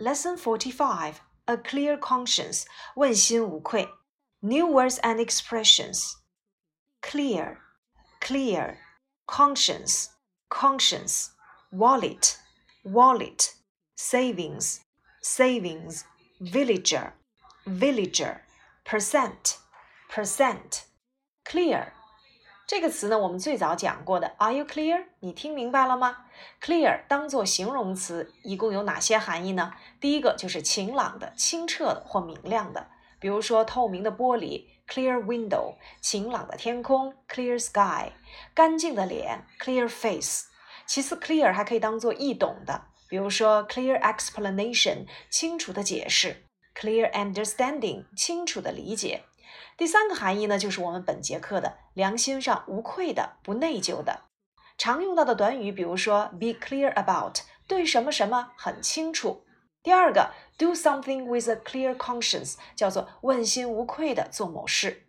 Lesson Forty-Five: A clear conscience，问心无愧。New words and expressions: clear, clear, conscience, conscience, wallet, wallet, savings, savings, villager, villager, percent, percent, clear。 这个词呢，我们最早讲过的。Are you clear？你听明白了吗？Clear 当做形容词，一共有哪些含义呢？第一个就是晴朗的、清澈的或明亮的，比如说透明的玻璃 （clear window）、晴朗的天空 （clear sky）、干净的脸 （clear face）。其次，clear 还可以当做易懂的，比如说 clear explanation，清楚的解释；clear understanding，清楚的理解。第三个含义呢，就是我们本节课的良心上无愧的、不内疚的。常用到的短语，比如说 be clear about，对什么什么很清楚。第二个 do something with a clear conscience，叫做问心无愧的做某事。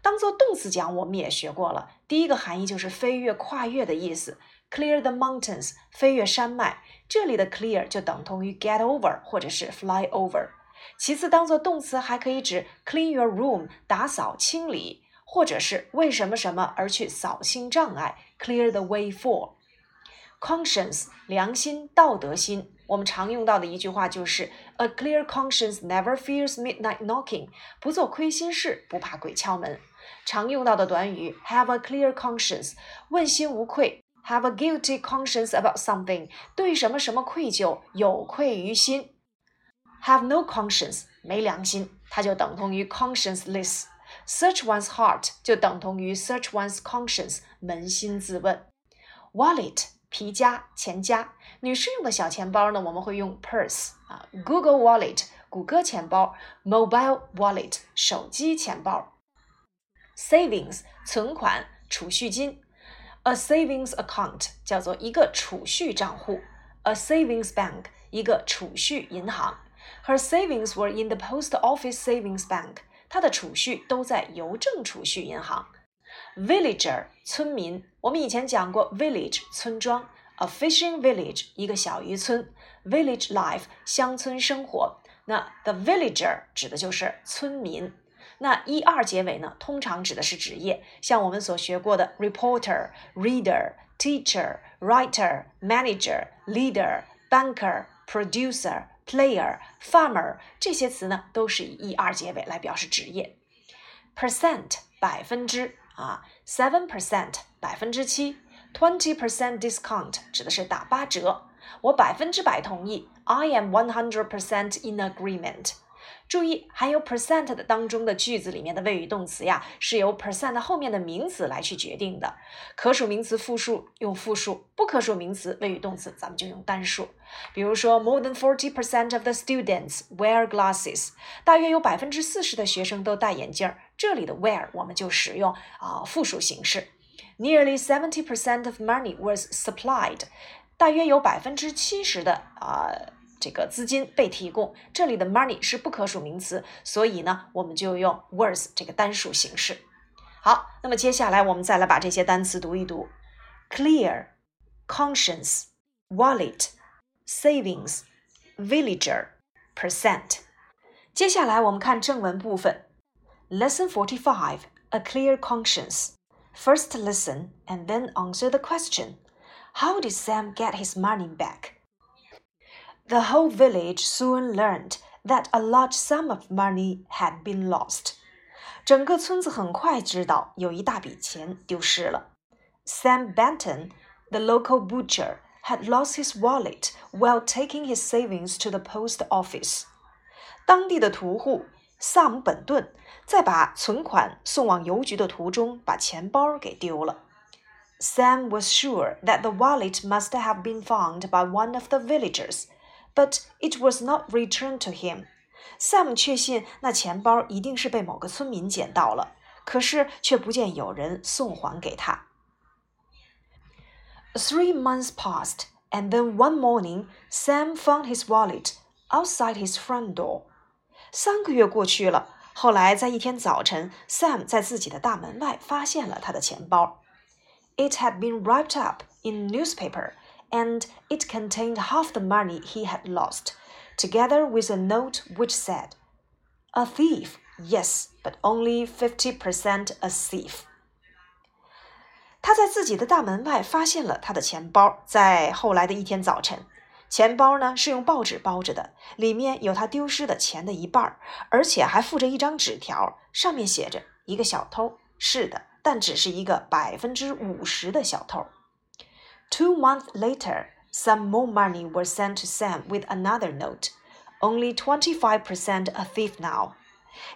当做动词讲，我们也学过了。第一个含义就是飞越、跨越的意思，clear the mountains，飞越山脉。这里的 clear 就等同于 get over 或者是 fly over。其次，当做动词还可以指 clean your room，打扫清理，或者是为什么什么而去扫清障碍，clear the way for。conscience 良心、道德心，我们常用到的一句话就是 a clear conscience never fears midnight knocking，不做亏心事，不怕鬼敲门。常用到的短语 have a clear conscience，问心无愧；have a guilty conscience about something，对什么什么愧疚，有愧于心。Have no conscience，没良心，它就等同于 conscienceless。Search one's heart 就等同于 search one's conscience，扪心自问。Wallet 皮夹、钱夹，女士用的小钱包呢，我们会用 purse 啊。Google Wallet 谷歌钱包，Mobile Wallet 手机钱包。Savings 存款、储蓄金，a savings account 叫做一个储蓄账户，a savings bank 一个储蓄银行。Her savings were in the post office savings bank. 她的储蓄都在邮政储蓄银行。Villager 村民，我们以前讲过 village 村庄，a fishing village 一个小渔村，village life 乡村生活。那 the villager 指的就是村民。那一二结尾呢，通常指的是职业，像我们所学过的 reporter、reader、teacher、writer、manager、leader、banker、producer。 player、farmer 这些词呢，都是以 er 结尾来表示职业。percent 百分之啊，seven percent 百分之七，twenty percent discount 指的是打八折。我百分之百同意，I am one hundred percent in agreement。注意，含有 percent 的当中的句子里面的谓语动词呀，是由 percent 后面的名词来去决定的。可数名词复数用复数，不可数名词谓语动词咱们就用单数。比如说，more than forty percent of the students wear glasses，大约有百分之四十的学生都戴眼镜。这里的 wear 我们就使用啊复数形式。Nearly seventy percent of money was supplied，大约有百分之七十的啊。这个资金被提供，这里的 money 是不可数名词，所以呢，我们就用 was 这个单数形式。好，那么接下来我们再来把这些单词读一读：clear、conscience、wallet、savings、villager、percent。接下来我们看正文部分，Lesson Forty Five: A clear conscience. First listen and then answer the question. How did Sam get his money back? The whole village soon learned that a large sum of money had been lost. 整个村子很快知道有一大笔钱丢失了。Sam Benton, the local butcher, had lost his wallet while taking his savings to the post office. 当地的屠户萨姆本顿在把存款送往邮局的途中，把钱包给丢了。Sam was sure that the wallet must have been found by one of the villagers but it was not returned to him. Sam 确信那钱包一定是被某个村民捡到了，可是却不见有人送还给他。Three months passed, and then one morning, Sam found his wallet outside his front door. 三个月过去了，后来在一天早晨，Sam 在自己的大门外发现了他的钱包。It had been wrapped up in newspaper and it contained half the money he had lost. together with a note which said, "A thief, yes, but only fifty percent a thief." 他在自己的大门外发现了他的钱包。在后来的一天早晨，钱包呢是用报纸包着的，里面有他丢失的钱的一半，而且还附着一张纸条，上面写着“一个小偷”。是的，但只是一个百分之五十的小偷。 Two months later, some more money was sent to Sam with another note. Only twenty-five percent a thief now.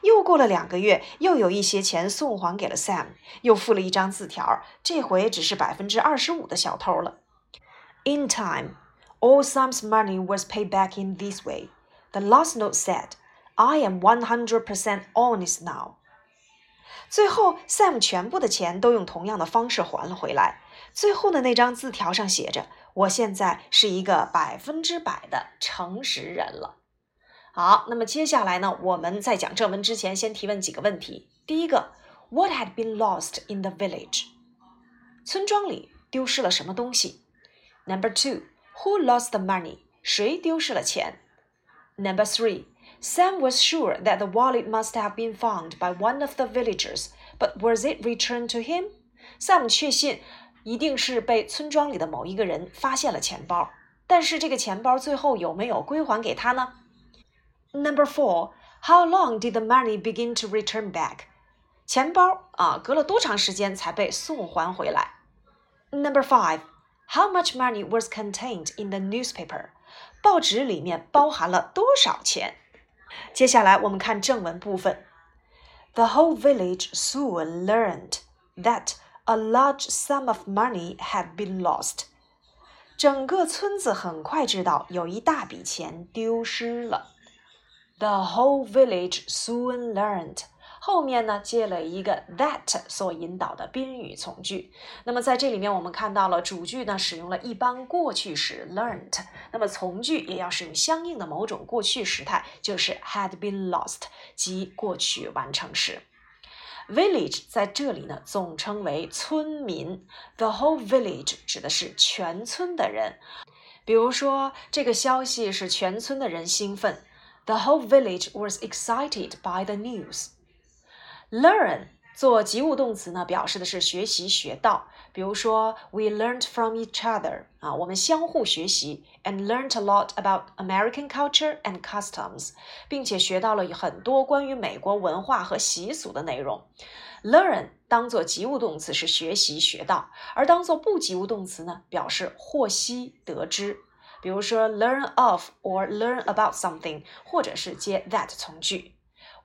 又过了两个月，又有一些钱送还给了 Sam，又附了一张字条，这回只是百分之二十五的小偷了。In time, all Sam's money was paid back in this way. The last note said, "I am one hundred percent honest now." 最后，Sam 全部的钱都用同样的方式还了回来。 最后的那张字条上写着：“我现在是一个百分之百的诚实人了。”好，那么接下来呢？我们在讲正文之前，先提问几个问题。第一个，What had been lost in the village？村庄里丢失了什么东西？Number two，Who lost the money？谁丢失了钱？Number three，Sam was sure that the wallet must have been found by one of the villagers，but was it returned to him？Sam 确信一定是被村庄里的某一个人发现了钱包，但是这个钱包最后有没有归还给他呢？Number four, how long did the money begin to return back? 钱包啊，隔了多长时间才被送还回来？Number five, how much money was contained in the newspaper? 报纸里面包含了多少钱？接下来我们看正文部分。The whole village soon learned that A large sum of money had been lost. 整个村子很快知道有一大笔钱丢失了。The whole village soon learned。后面呢接了一个 that 所引导的宾语从句。那么在这里面，我们看到了主句呢使用了一般过去时 learned，那么从句也要使用相应的某种过去时态，就是 had been lost，即过去完成时。Village 在这里呢总称为村民，the whole village 指的是全村的人。比如说，这个消息使全村的人兴奋。The whole village was excited by the news. Learn 做及物动词呢，表示的是学习、学到。比如说，We learned from each other 啊，我们相互学习，and learned a lot about American culture and customs，并且学到了很多关于美国文化和习俗的内容。Learn 当做及物动词是学习、学到，而当做不及物动词呢，表示获悉、得知。比如说 learn of or learn about something，或者是接 that 从句。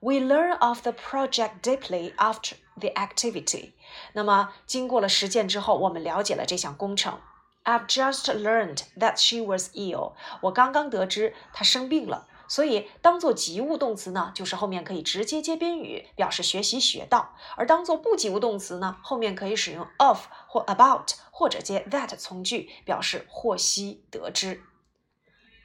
We learn of the project deeply after the activity。那么经过了实践之后，我们了解了这项工程。I've just learned that she was ill。我刚刚得知她生病了。所以当做及物动词呢，就是后面可以直接接宾语，表示学习学到；而当做不及物动词呢，后面可以使用 of 或 about，或者接 that 从句，表示获悉得知。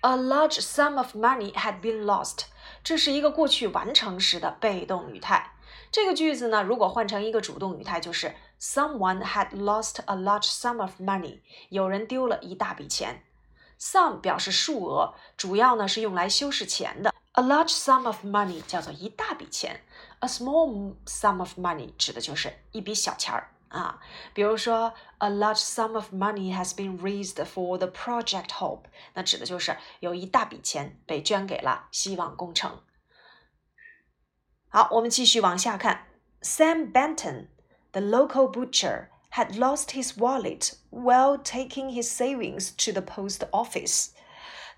A large sum of money had been lost。 这是一个过去完成时的被动语态。这个句子呢，如果换成一个主动语态，就是 Someone had lost a large sum of money。有人丢了一大笔钱。Sum 表示数额，主要呢是用来修饰钱的。A large sum of money 叫做一大笔钱。A small sum of money 指的就是一笔小钱儿。啊，比如说，a large sum of money has been raised for the project Hope，那指的就是有一大笔钱被捐给了希望工程。好，我们继续往下看。Sam Benton, the local butcher, had lost his wallet while taking his savings to the post office。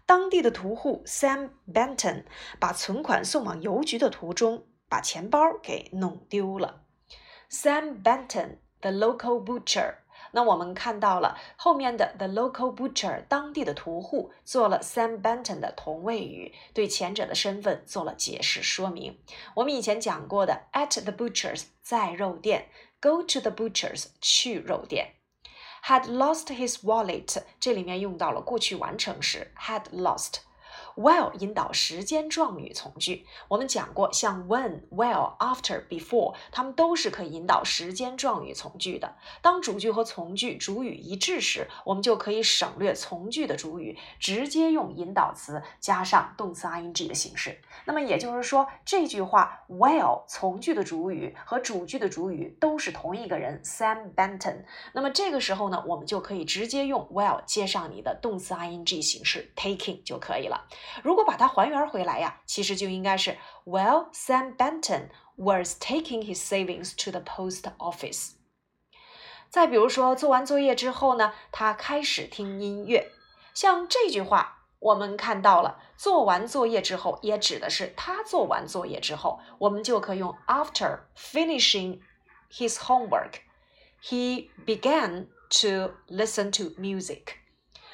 当地的屠户 Sam Benton 把存款送往邮局的途中，把钱包给弄丢了。Sam Benton。 The local butcher，那我们看到了后面的 the local butcher，当地的屠户做了 Sam Benton 的同位语，对前者的身份做了解释说明。我们以前讲过的 at the butchers 在肉店，go to the butchers 去肉店。Had lost his wallet，这里面用到了过去完成时 had lost。While 引导时间状语从句。我们讲过，像 when、while、after、before，它们都是可以引导时间状语从句的。当主句和从句主语一致时，我们就可以省略从句的主语，直接用引导词加上动词 ing 的形式。那么也就是说，这句话 while 从句的主语和主句的主语都是同一个人 Sam Benton。那么这个时候呢，我们就可以直接用 while 接上你的动词 ing 形式 taking 就可以了。如果把它还原回来呀，其实就应该是 Well, Sam Benton was taking his savings to the post office。再比如说，做完作业之后呢，他开始听音乐。像这句话，我们看到了，做完作业之后，也指的是他做完作业之后，我们就可以用 After finishing his homework, he began to listen to music。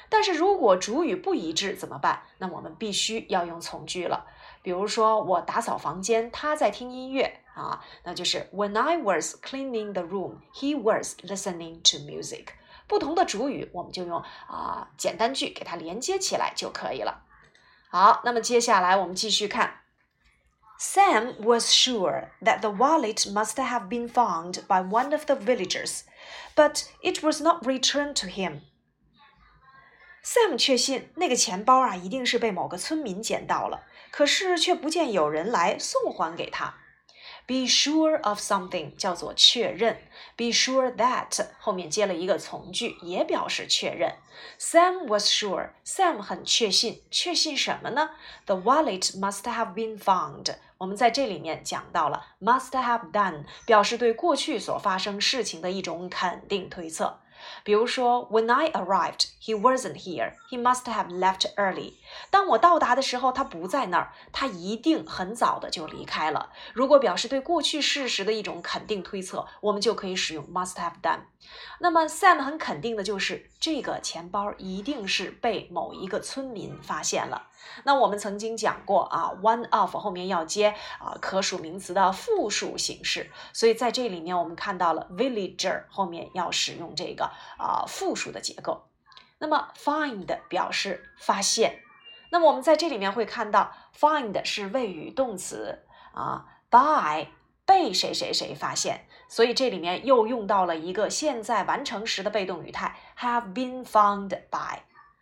但是如果主语不一致怎么办？那我们必须要用从句了。比如说，我打扫房间，他在听音乐啊，那就是 When I was cleaning the room, he was listening to music。不同的主语，我们就用啊简单句给它连接起来就可以了。好，那么接下来我们继续看。Sam was sure that the wallet must have been found by one of the villagers, but it was not returned to him. Sam 确信那个钱包啊，一定是被某个村民捡到了，可是却不见有人来送还给他。Be sure of something 叫做确认，Be sure that 后面接了一个从句，也表示确认。Sam was sure，Sam 很确信，确信什么呢？The wallet must have been found。我们在这里面讲到了 must have done，表示对过去所发生事情的一种肯定推测。比如说，When I arrived, he wasn't here. He must have left early. 当我到达的时候，他不在那儿，他一定很早的就离开了。如果表示对过去事实的一种肯定推测，我们就可以使用 must have done。那么 Sam 很肯定的就是这个钱包一定是被某一个村民发现了。那我们曾经讲过啊，one of 后面要接啊可数名词的复数形式，所以在这里面我们看到了 villager 后面要使用这个啊复数的结构。那么 find 表示发现，那么我们在这里面会看到 find 是谓语动词啊，by 被谁谁谁发现，所以这里面又用到了一个现在完成时的被动语态 have been found by。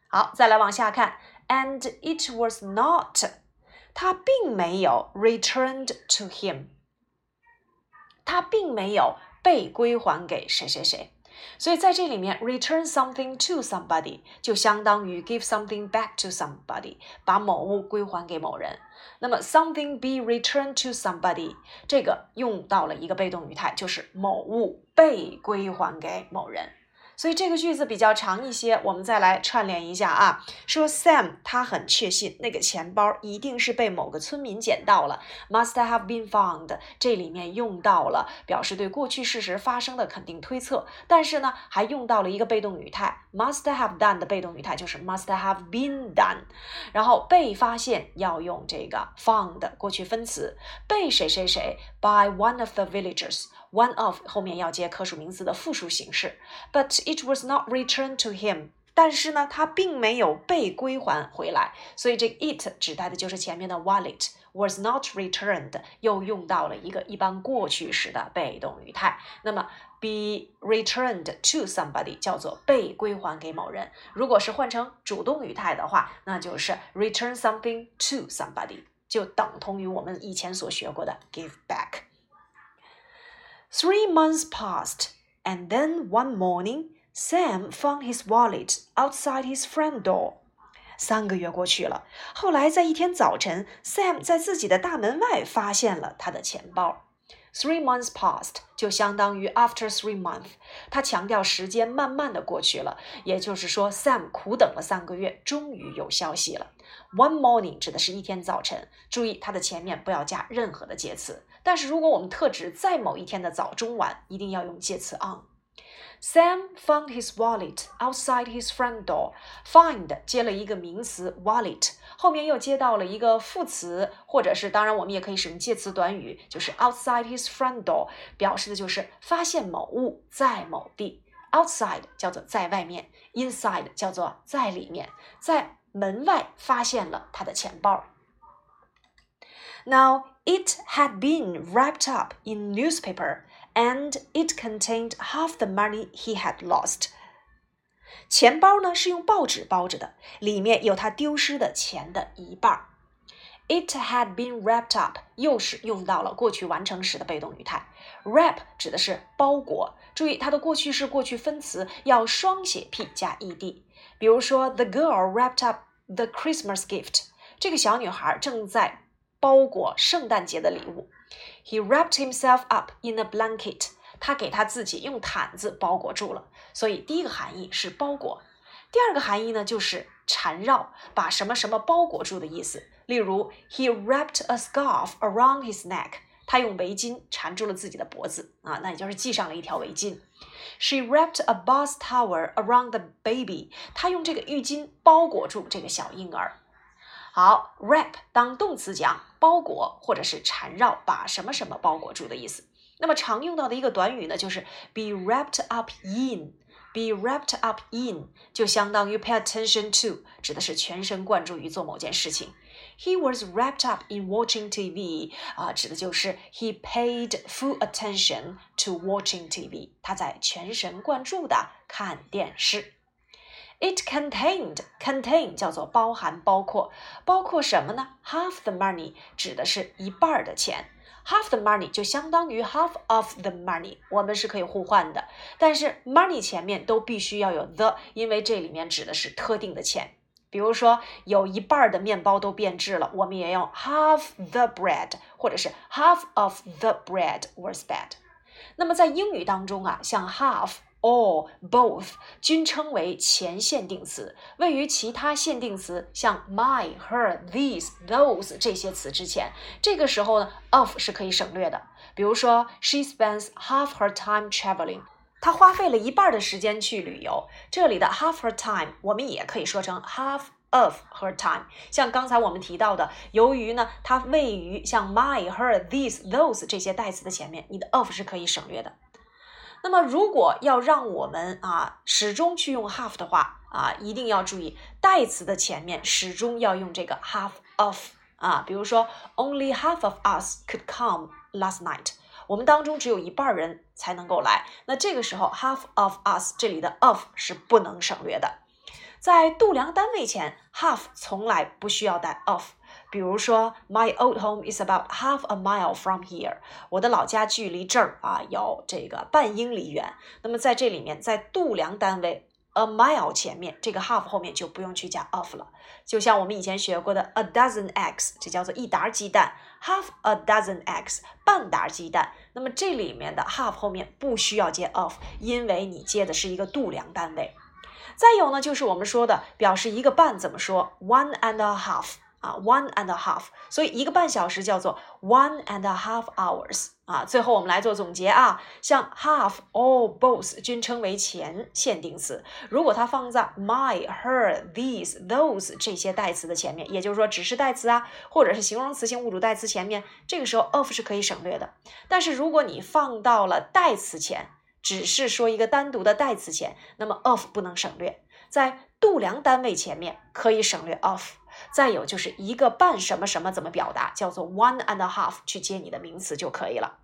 好，再来往下看。and it was not，它并没有 returned to him，它并没有被归还给谁谁谁。所以在这里面，return something to somebody 就相当于 give something back to somebody，把某物归还给某人。那么 something be returned to somebody 这个用到了一个被动语态，就是某物被归还给某人。所以这个句子比较长一些，我们再来串联一下啊。说 Sam 他很确信那个钱包一定是被某个村民捡到了，must have been found。这里面用到了表示对过去事实发生的肯定推测，但是呢还用到了一个被动语态，must have done 的被动语态就是 must have been done。然后被发现要用这个 found 过去分词，被谁谁谁 by one of the villagers。One of 后面要接可数名词的复数形式，but it was not returned to him。但是呢，它并没有被归还回来，所以这个 it 指代的就是前面的 wallet was not returned，又用到了一个一般过去时的被动语态。那么 be returned to somebody 叫做被归还给某人。如果是换成主动语态的话，那就是 return something to somebody，就等同于我们以前所学过的 give back。Three months passed, and then one morning, Sam found his wallet outside his front door. 三个月过去了，后来在一天早晨，Sam 在自己的大门外发现了他的钱包。Three months passed 就相当于 after three months。他强调时间慢慢的过去了，也就是说，Sam 苦等了三个月，终于有消息了。One morning 指的是一天早晨，注意它的前面不要加任何的介词。但是如果我们特指在某一天的早中晚，一定要用介词 on。Sam found his wallet outside his front door. Find 接了一个名词 wallet，后面又接到了一个副词，或者是当然我们也可以使用介词短语，就是 outside his front door，表示的就是发现某物在某地。Outside 叫做在外面，inside 叫做在里面，在。 门外发现了他的钱包。Now it had been wrapped up in newspaper And it contained half the money he had lost. 钱包呢是用报纸包着的，里面有他丢失的钱的一半。It had been wrapped up，又是用到了过去完成时的被动语态。Wrap 指的是包裹，注意它的过去式过去分词要双写 p 加 ed。比如说，The girl wrapped up the Christmas gift。这个小女孩正在包裹圣诞节的礼物。He wrapped himself up in a blanket。他给他自己用毯子包裹住了。所以第一个含义是包裹，第二个含义呢就是缠绕，把什么什么包裹住的意思。例如，He wrapped a scarf around his neck。他用围巾缠住了自己的脖子啊，那也就是系上了一条围巾。She wrapped a bath towel around the baby。她用这个浴巾包裹住这个小婴儿。好，wrap 当动词讲包裹或者是缠绕，把什么什么包裹住的意思。那么常用到的一个短语呢，就是 be wrapped up in。be wrapped up in 就相当于 pay attention to，指的是全神贯注于做某件事情。He was wrapped up in watching TV 啊，指的就是 he paid full attention to watching TV。他在全神贯注的看电视。It contained contain 叫做包含、包括，包括什么呢？Half the money 指的是一半的钱，half the money 就相当于 half of the money，我们是可以互换的。但是 money 前面都必须要有 the，因为这里面指的是特定的钱。比如说，有一半的面包都变质了，我们也用 half the bread，或者是 half of the bread was bad。那么在英语当中啊，像 half。All both 均称为前限定词，位于其他限定词像 my、her、these、those 这些词之前。这个时候呢，of 是可以省略的。比如说，She spends half her time traveling。她花费了一半的时间去旅游。这里的 half her time 我们也可以说成 half of her time。像刚才我们提到的，由于呢它位于像 my、her、these、those 这些代词的前面，你的 of 是可以省略的。那么，如果要让我们啊始终去用 half 的话啊，一定要注意代词的前面始终要用这个 half of 啊。比如说，Only half of us could come last night。我们当中只有一半人才能够来。那这个时候，half of us 这里的 of 是不能省略的。在度量单位前，half 从来不需要带 of。比如说，My old home is about half a mile from here。我的老家距离这儿啊有这个半英里远。那么在这里面，在度量单位 a mile 前面，这个 half 后面就不用去加 of 了。就像我们以前学过的 a dozen eggs，这叫做一打鸡蛋，half a dozen eggs，半打鸡蛋。那么这里面的 half 后面不需要接 of，因为你接的是一个度量单位。再有呢，就是我们说的表示一个半怎么说？one and a half。啊，one and a half，所以一个半小时叫做 one and a half hours 啊。最后我们来做总结啊，像 half、all、both 均称为前限定词。如果它放在 my、her、these、those 这些代词的前面，也就是说指示代词啊，或者是形容词性物主代词前面，这个时候 of 是可以省略的。但是如果你放到了代词前，只是说一个单独的代词前，那么 of 不能省略。在度量单位前面可以省略 of。再有就是一个半什么什么怎么表达，叫做 one and a half，去接你的名词就可以了。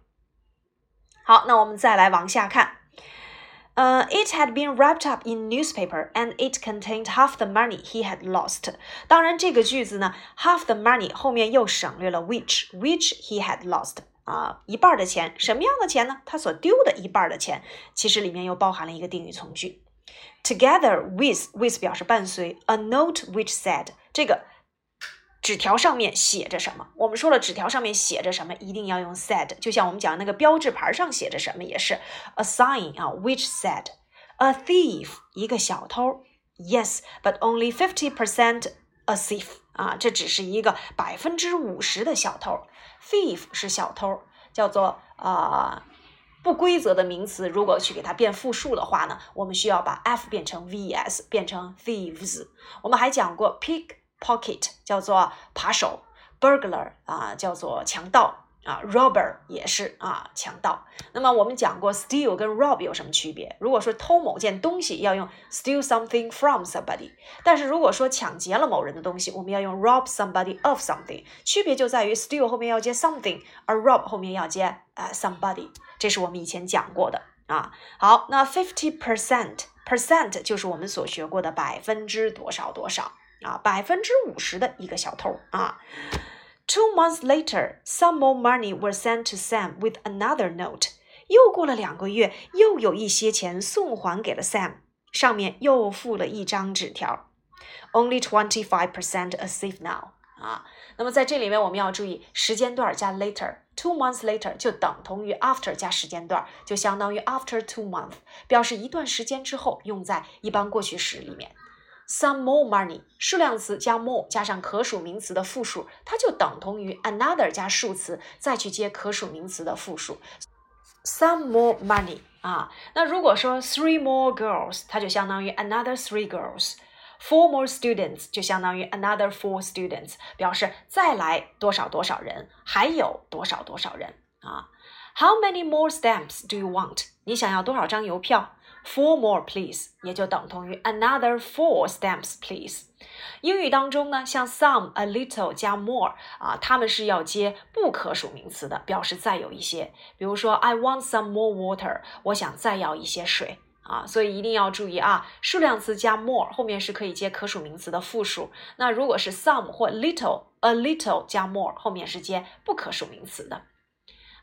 好，那我们再来往下看。呃、，It had been wrapped up in newspaper and it contained half the money he had lost。当然，这个句子呢，half the money 后面又省略了 which which he had lost 啊，一半的钱，什么样的钱呢？他所丢的一半的钱，其实里面又包含了一个定语从句。Together with with 表示伴随 a note which said 这个纸条上面写着什么？我们说了，纸条上面写着什么，一定要用 said。就像我们讲那个标志牌上写着什么，也是 a sign 啊，which said a thief 一个小偷。Yes，but only fifty percent a thief 啊，这只是一个百分之五十的小偷。Thief 是小偷，叫做啊不规则的名词。如果去给它变复数的话呢，我们需要把 f 变成 vs，变成 thieves。我们还讲过 pick。Pocket 叫做扒手，burglar 啊叫做强盗啊，robber 也是啊，强盗。那么我们讲过，steal 跟 rob 有什么区别？如果说偷某件东西，要用 steal something from somebody；但是如果说抢劫了某人的东西，我们要用 rob somebody of something。区别就在于 steal 后面要接 something，而 rob 后面要接啊 somebody。这是我们以前讲过的啊。好，那 fifty percent，percent 就是我们所学过的百分之多少多少啊，百分之五十的一个小偷啊。Two months later, some more money was sent to Sam with another note. 又过了两个月，又有一些钱送还给了 Sam，上面又附了一张纸条。Only twenty five percent a safe now. 啊，那么在这里面我们要注意时间段加 later。Two months later 就等同于 after 加时间段，就相当于 after two month，表示一段时间之后，用在一般过去时里面。Some more money，数量词加 more 加上可数名词的复数，它就等同于 another 加数词再去接可数名词的复数。Some more money 啊，那如果说 three more girls，它就相当于 another three girls。Four more students 就相当于 another four students，表示再来多少多少人，还有多少多少人啊。How many more stamps do you want？你想要多少张邮票？Four more, please，也就等同于 another four stamps, please。英语当中呢，像 some、a little 加 more 啊，它们是要接不可数名词的，表示再有一些。比如说，I want some more water，我想再要一些水啊。所以一定要注意啊，数量词加 more 后面是可以接可数名词的复数。那如果是 some 或 little，a little 加 more 后面是接不可数名词的。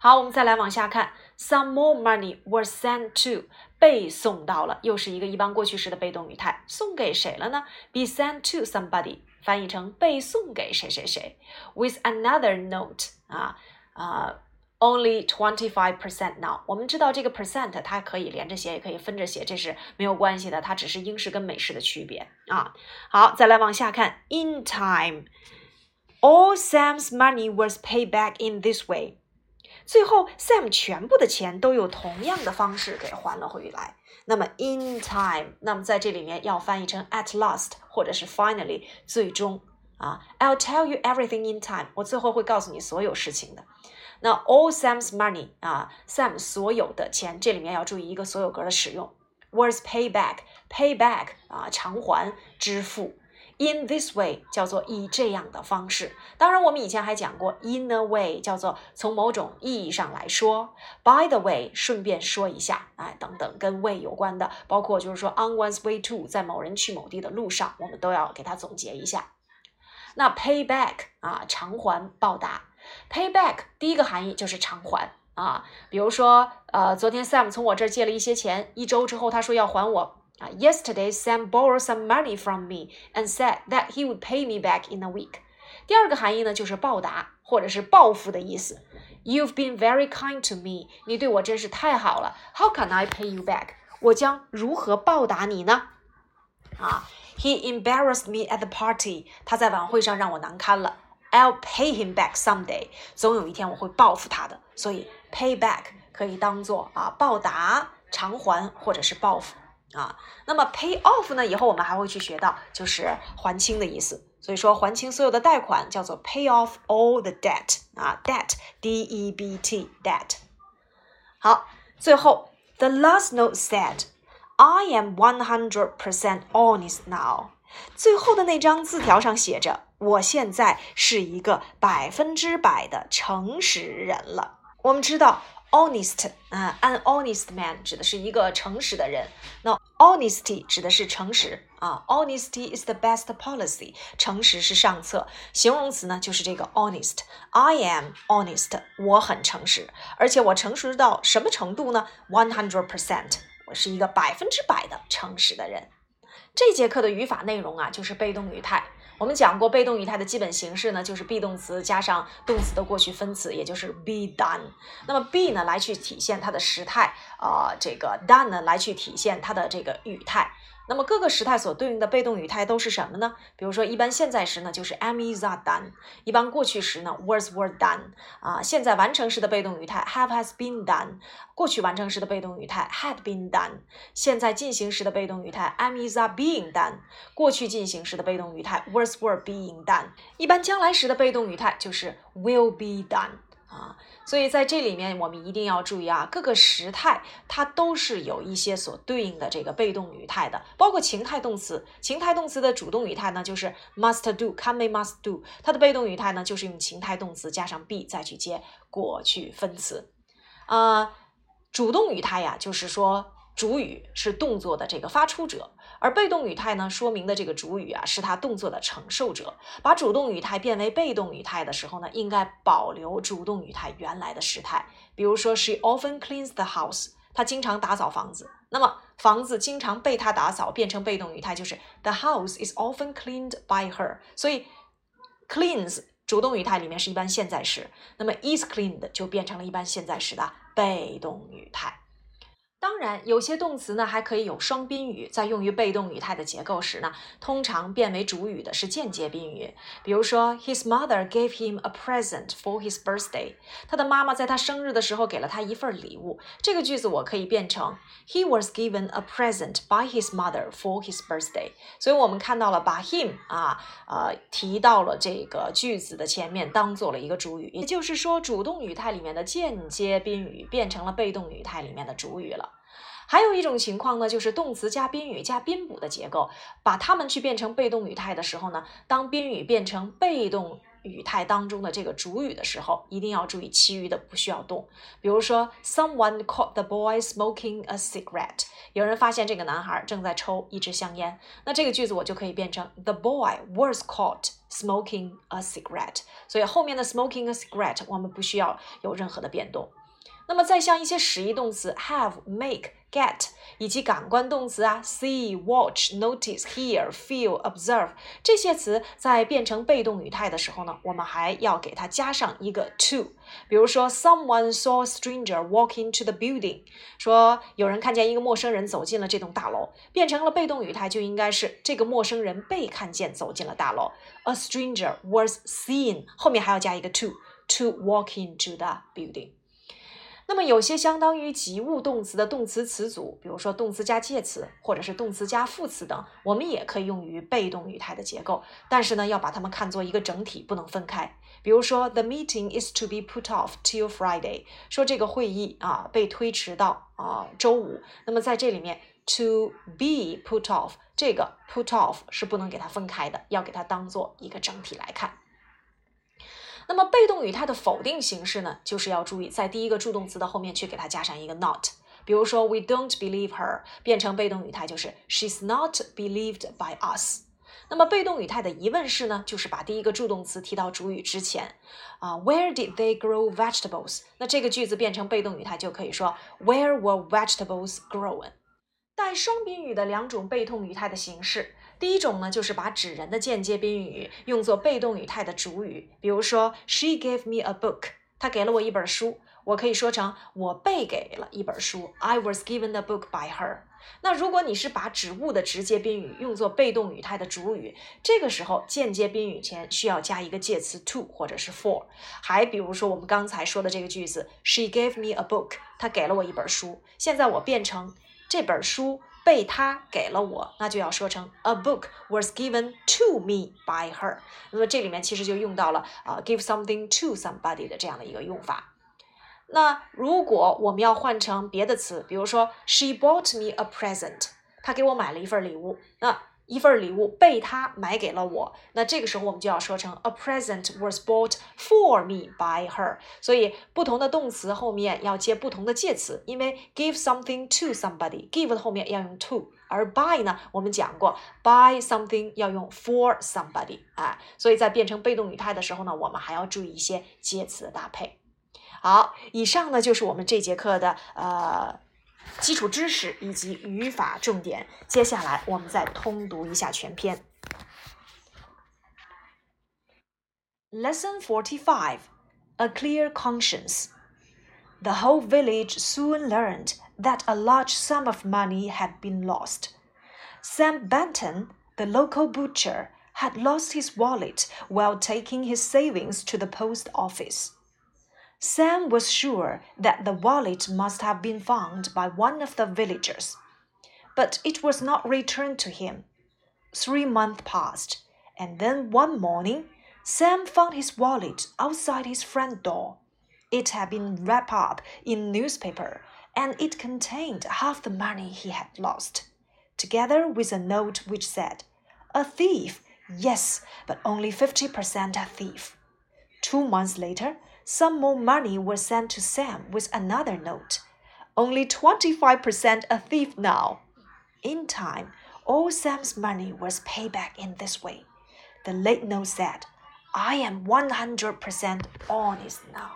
好，我们再来往下看，some more money was sent to，被送到了，又是一个一般过去时的被动语态，送给谁了呢？be sent to somebody，翻译成被送给谁谁谁。with another note，啊啊，only twenty five percent now。我们知道这个 percent 它可以连着写，也可以分着写，这是没有关系的，它只是英式跟美式的区别啊。好，再来往下看，in time，all Sam's money was paid back in this way。最后，Sam 全部的钱都用同样的方式给还了回来。那么，in time，那么在这里面要翻译成 at last，或者是 finally，最终啊。I'll tell you everything in time，我最后会告诉你所有事情的。那 all Sam's money 啊，Sam 所有的钱，这里面要注意一个所有格的使用，was pay back，pay back 啊，偿还、支付。In this way 叫做以这样的方式。当然，我们以前还讲过，in a way 叫做从某种意义上来说。By the way，顺便说一下，哎，等等，跟 way 有关的，包括就是说 on one's way to，在某人去某地的路上，我们都要给它总结一下。那 pay back 啊，偿还、报答。Pay back 第一个含义就是偿还啊，比如说，呃，昨天 Sam 从我这儿借了一些钱，一周之后他说要还我。啊，Yesterday Sam borrowed some money from me and said that he would pay me back in a week。第二个含义呢，就是报答或者是报复的意思。You've been very kind to me，你对我真是太好了。How can I pay you back？我将如何报答你呢？啊，He embarrassed me at the party，他在晚会上让我难堪了。I'll pay him back someday，总有一天我会报复他的。所以 pay back 可以当做啊报答、偿还或者是报复。 啊，那么 pay off 呢？以后我们还会去学到，就是还清的意思。所以说，还清所有的贷款叫做 pay off all the debt 啊，debt，d e b t debt。好，最后 the last note said I am one hundred percent honest now。最后的那张字条上写着，我现在是一个百分之百的诚实人了。我们知道。Honest 啊，an honest man 指的是一个诚实的人。那 honesty 指的是诚实啊，honesty is the best policy，诚实是上策。形容词呢就是这个 honest。I am honest，我很诚实，而且我诚实到什么程度呢？One hundred percent，我是一个百分之百的诚实的人。这节课的语法内容啊，就是被动语态。我们讲过被动语态的基本形式呢，就是 be 动词加上动词的过去分词，也就是 be done。那么 be 呢，来去体现它的时态，啊，这个 done 呢，来去体现它的这个语态。那么各个时态所对应的被动语态都是什么呢？比如说，一般现在时呢就是 am is are done；一般过去时呢 was were done。啊，现在完成时的被动语态 have has been done；过去完成时的被动语态 had been done；现在进行时的被动语态 am is are being done；过去进行时的被动语态 was were being done；一般将来时的被动语态就是 will be done。啊，所以在这里面，我们一定要注意啊，各个时态它都是有一些所对应的这个被动语态的，包括情态动词。情态动词的主动语态呢，就是 must do，看 may must do。它的被动语态呢，就是用情态动词加上 be 再去接过去分词。啊，主动语态呀，就是说主语是动作的这个发出者。而被动语态呢，说明的这个主语啊，是他动作的承受者。把主动语态变为被动语态的时候呢，应该保留主动语态原来的时态。比如说，She often cleans the house，她经常打扫房子。那么，房子经常被她打扫，变成被动语态就是 The house is often cleaned by her。所以，cleans 主动语态里面是一般现在时，那么 is cleaned 就变成了一般现在时的被动语态。当然，有些动词呢还可以有双宾语，在用于被动语态的结构时呢，通常变为主语的是间接宾语。比如说，His mother gave him a present for his birthday。他的妈妈在他生日的时候给了他一份礼物。这个句子我可以变成 He was given a present by his mother for his birthday。所以我们看到了把 him 啊呃提到了这个句子的前面，当做了一个主语，也就是说，主动语态里面的间接宾语变成了被动语态里面的主语了。还有一种情况呢，就是动词加宾语加宾补的结构，把它们去变成被动语态的时候呢，当宾语变成被动语态当中的这个主语的时候，一定要注意其余的不需要动。比如说，Someone caught the boy smoking a cigarette。有人发现这个男孩正在抽一支香烟。那这个句子我就可以变成 The boy was caught smoking a cigarette。所以后面的 smoking a cigarette 我们不需要有任何的变动。那么再像一些实义动词 have、make、get，以及感官动词啊 see、watch、notice、hear、feel、observe 这些词，在变成被动语态的时候呢，我们还要给它加上一个 to。比如说，someone saw a stranger walk into the building，说有人看见一个陌生人走进了这栋大楼，变成了被动语态就应该是这个陌生人被看见走进了大楼。A stranger was seen，后面还要加一个 to，to walk into the building。那么有些相当于及物动词的动词词组，比如说动词加介词，或者是动词加副词等，我们也可以用于被动语态的结构。但是呢，要把它们看作一个整体，不能分开。比如说，The meeting is to be put off till Friday，说这个会议啊被推迟到啊周五。那么在这里面，to be put off 这个 put off 是不能给它分开的，要给它当做一个整体来看。那么被动语态的否定形式呢，就是要注意在第一个助动词的后面去给它加上一个 not。比如说，We don't believe her 变成被动语态就是 She's not believed by us。那么被动语态的疑问式呢，就是把第一个助动词提到主语之前。啊，Where did they grow vegetables？那这个句子变成被动语态就可以说 Where were vegetables grown？带双宾语的两种被动语态的形式。第一种呢，就是把指人的间接宾语用作被动语态的主语，比如说，She gave me a book，她给了我一本书，我可以说成我被给了一本书，I was given a book by her。那如果你是把指物的直接宾语用作被动语态的主语，这个时候间接宾语前需要加一个介词 to 或者是 for。还比如说我们刚才说的这个句子，She gave me a book，她给了我一本书，现在我变成这本书。被他给了我，那就要说成 a book was given to me by her。那么这里面其实就用到了啊，give something to somebody 的这样的一个用法。那如果我们要换成别的词，比如说 she bought me a present，她给我买了一份礼物，那。一份礼物被他买给了我，那这个时候我们就要说成 a present was bought for me by her。所以不同的动词后面要接不同的介词，因为 give something to somebody，give 的后面要用 to，而 buy 呢，我们讲过 buy something 要用 for somebody，啊，所以在变成被动语态的时候呢，我们还要注意一些介词的搭配。好，以上呢就是我们这节课的呃。基础知识以及语法重点，接下来我们再通读一下全篇。Lesson forty-five: A clear conscience. The whole village soon learned that a large sum of money had been lost. Sam Benton, the local butcher, had lost his wallet while taking his savings to the post office. Sam was sure that the wallet must have been found by one of the villagers, but it was not returned to him. Three months passed, and then one morning, Sam found his wallet outside his front door. It had been wrapped up in newspaper, and it contained half the money he had lost, together with a note which said, A thief, yes, but only fifty per cent a thief. Two months later, some more money was sent to Sam with another note. Only 25% a thief now. In time, all Sam's money was paid back in this way. The late note said, I am 100% honest now.